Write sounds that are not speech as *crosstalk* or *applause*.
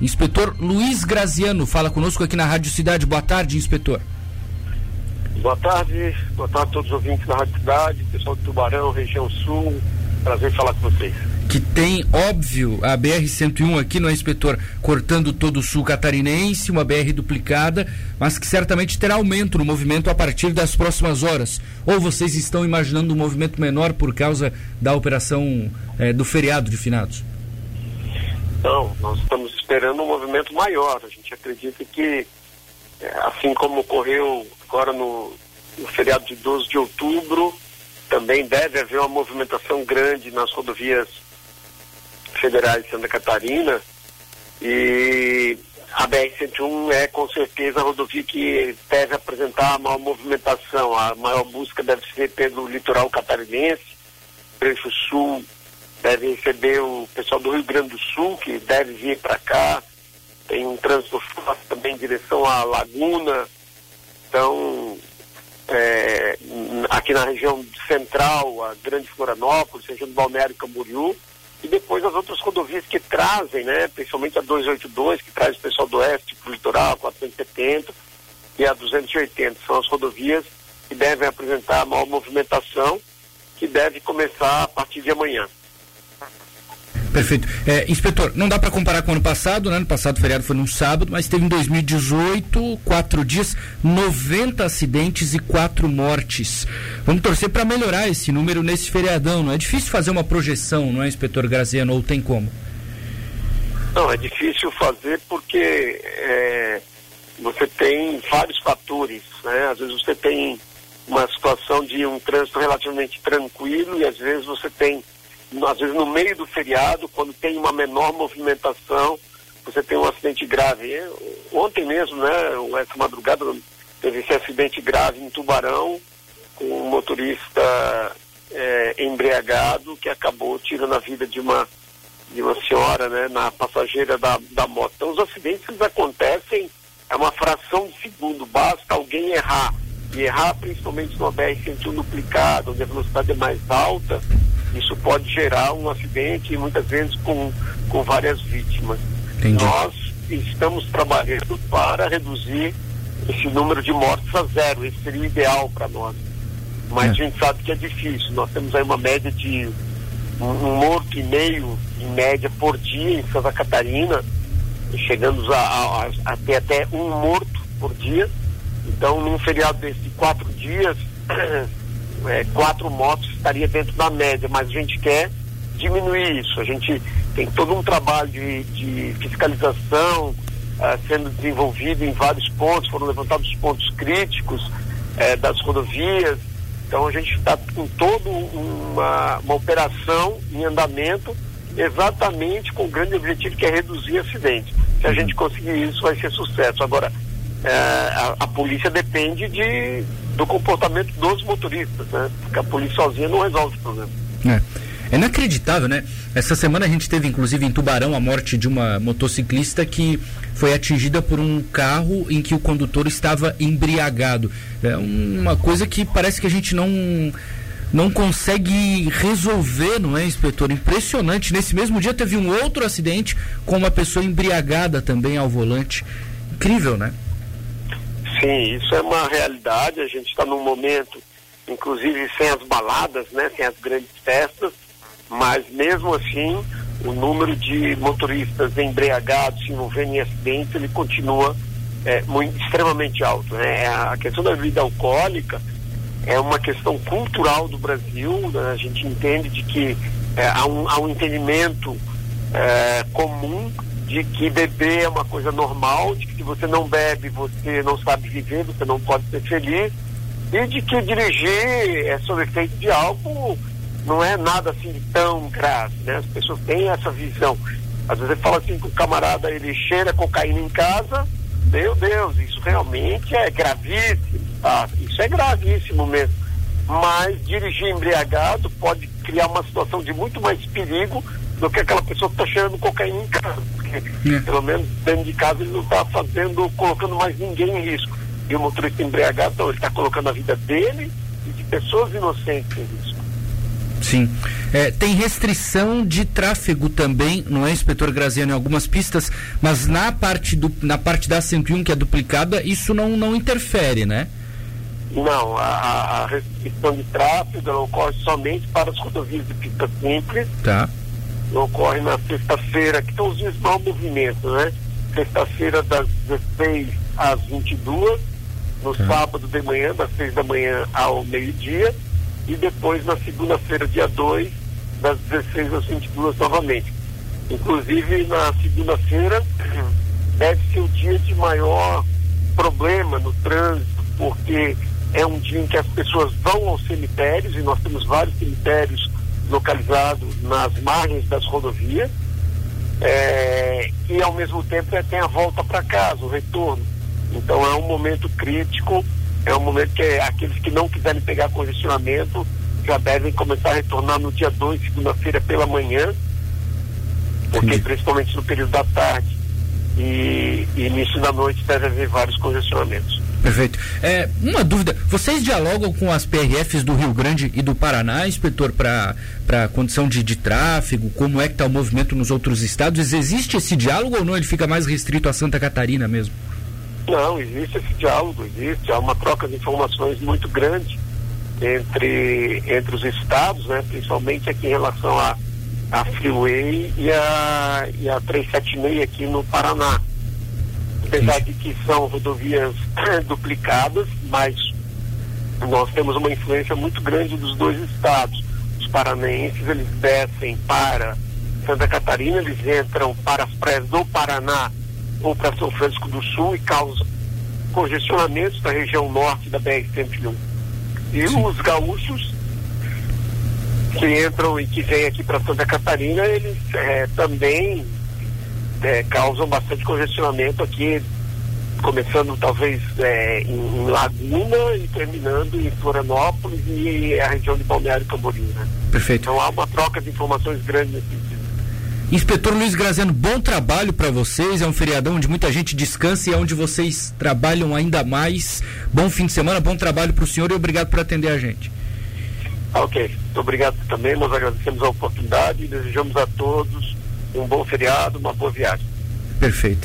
Inspetor Luiz Graziano fala conosco aqui na Rádio Cidade. Boa tarde, inspetor. Boa tarde, boa tarde a todos os ouvintes da Rádio Cidade, pessoal do Tubarão, região sul. Prazer falar com vocês que tem, óbvio, a BR-101 aqui, não é, inspetor, cortando todo o sul catarinense, uma BR duplicada, mas que certamente terá aumento no movimento a partir das próximas horas. Ou vocês estão imaginando um movimento menor por causa da operação eh, do feriado de finados? Não, nós estamos esperando um movimento maior. A gente acredita que, eh, assim como ocorreu agora no, no feriado de 12 de outubro, também deve haver uma movimentação grande nas rodovias federais de Santa Catarina e a BR-101 é com certeza a rodovia que deve apresentar a maior movimentação. A maior busca deve ser pelo litoral catarinense, Trecho Sul deve receber o pessoal do Rio Grande do Sul, que deve vir para cá. Tem um trânsito forte também em direção à Laguna. Então, é, aqui na região central, a Grande Florianópolis, região do Balneário Camboriú, e depois as outras rodovias que trazem, né, principalmente a 282, que traz o pessoal do oeste para o litoral, a 470 e a 280. São as rodovias que devem apresentar a maior movimentação, que deve começar a partir de amanhã. Perfeito. É, inspetor, não dá para comparar com o ano passado, né? Ano passado o feriado foi num sábado, mas teve em 2018, quatro dias, 90 acidentes e quatro mortes. Vamos torcer para melhorar esse número nesse feriadão, não é difícil fazer uma projeção, não é, inspetor Graziano, ou tem como? Não, é difícil fazer porque é, você tem vários fatores, né? Às vezes você tem uma situação de um trânsito relativamente tranquilo e às vezes você tem às vezes no meio do feriado, quando tem uma menor movimentação, você tem um acidente grave. Ontem mesmo, né, essa madrugada, teve esse acidente grave em Tubarão, com um motorista é, embriagado que acabou tirando a vida de uma, de uma senhora, né, na passageira da, da moto. Então os acidentes eles acontecem, é uma fração de segundo, basta alguém errar, e errar principalmente no BR-101 duplicado, onde a velocidade é mais alta, isso pode gerar um acidente e muitas vezes com, com várias vítimas. Entendi. Nós estamos trabalhando para reduzir esse número de mortes a zero. Esse seria o ideal para nós. Mas é. a gente sabe que é difícil. Nós temos aí uma média de um, morto e meio, em média, por dia em Santa Catarina. Chegamos a, a, a ter até um morto por dia. Então, num feriado de quatro dias, *clears throat* é, quatro motos estaria dentro da média, mas a gente quer diminuir isso. A gente tem todo um trabalho de, de fiscalização uh, sendo desenvolvido em vários pontos, foram levantados pontos críticos uh, das rodovias. Então a gente está com toda uma, uma operação em andamento exatamente com o grande objetivo que é reduzir acidentes. Se a gente conseguir isso, vai ser sucesso. Agora, uh, a, a polícia depende de do comportamento dos motoristas, né? Porque a polícia sozinha não resolve o problema. É. É inacreditável, né? Essa semana a gente teve, inclusive, em Tubarão, a morte de uma motociclista que foi atingida por um carro em que o condutor estava embriagado. É uma coisa que parece que a gente não não consegue resolver, não é, inspetor? Impressionante. Nesse mesmo dia teve um outro acidente com uma pessoa embriagada também ao volante. Incrível, né? Sim, isso é uma realidade. A gente está num momento, inclusive sem as baladas, né, sem as grandes festas, mas mesmo assim o número de motoristas embriagados se envolvendo em acidentes ele continua é, muito, extremamente alto. Né? A questão da bebida alcoólica é uma questão cultural do Brasil. Né? A gente entende de que é, há, um, há um entendimento é, comum de que beber é uma coisa normal, de que se você não bebe, você não sabe viver, você não pode ser feliz, e de que dirigir é sob efeito de álcool não é nada assim tão grave, né? As pessoas têm essa visão. Às vezes fala assim que o camarada ele cheira cocaína em casa, meu Deus, isso realmente é gravíssimo, tá? Isso é gravíssimo mesmo. Mas dirigir embriagado pode criar uma situação de muito mais perigo do que aquela pessoa que está cheirando cocaína em casa. Porque, é. pelo menos dentro de casa, ele não está fazendo, colocando mais ninguém em risco. E o motorista embriagado, então, ele está colocando a vida dele e de pessoas inocentes em risco. Sim. É, tem restrição de tráfego também, não é, inspetor Graziano, em algumas pistas, mas na parte, do, na parte da 101, que é duplicada, isso não, não interfere, né? Não, a, a restrição de tráfego ocorre somente para as rodovias de pista simples. Tá. Ocorre na sexta-feira, que estão os dias mau movimento, né? Sexta-feira das 16 às 22, no tá. sábado de manhã, das 6 da manhã ao meio-dia e depois na segunda-feira, dia 2, das 16 às 22 novamente. Inclusive na segunda-feira *clears throat* deve ser o dia de maior problema no trânsito, porque é um dia em que as pessoas vão aos cemitérios e nós temos vários cemitérios localizados nas margens das rodovias. É, e ao mesmo tempo é, tem a volta para casa, o retorno. Então é um momento crítico é um momento que aqueles que não quiserem pegar congestionamento já devem começar a retornar no dia 2, segunda-feira pela manhã, porque Sim. principalmente no período da tarde e, e início da noite deve haver vários congestionamentos. Perfeito. É, uma dúvida, vocês dialogam com as PRFs do Rio Grande e do Paraná, inspetor, para a condição de, de tráfego, como é que está o movimento nos outros estados? Existe esse diálogo ou não? Ele fica mais restrito a Santa Catarina mesmo? Não, existe esse diálogo, existe, há uma troca de informações muito grande entre, entre os estados, né, principalmente aqui em relação a, a Freeway e a, e a 376 aqui no Paraná. Apesar de que são rodovias *clears throat* duplicadas, mas nós temos uma influência muito grande dos dois estados. Os paranaenses, eles descem para Santa Catarina, eles entram para as praias do Paraná ou para São Francisco do Sul e causa congestionamentos na região norte da BR-101. E Sim. os gaúchos que entram e que vêm aqui para Santa Catarina, eles é, também é, causam bastante congestionamento aqui, começando talvez é, em, Laguna e terminando em Florianópolis e a região de Balneário Camboriú. Né? Perfeito. Então há uma troca de informações grande nesse sentido. Inspetor Luiz Graziano, bom trabalho para vocês. É um feriadão onde muita gente descansa e é onde vocês trabalham ainda mais. Bom fim de semana, bom trabalho para o senhor e obrigado por atender a gente. Ok, muito obrigado também. Nós agradecemos a oportunidade e desejamos a todos um bom feriado, uma boa viagem. Perfeito.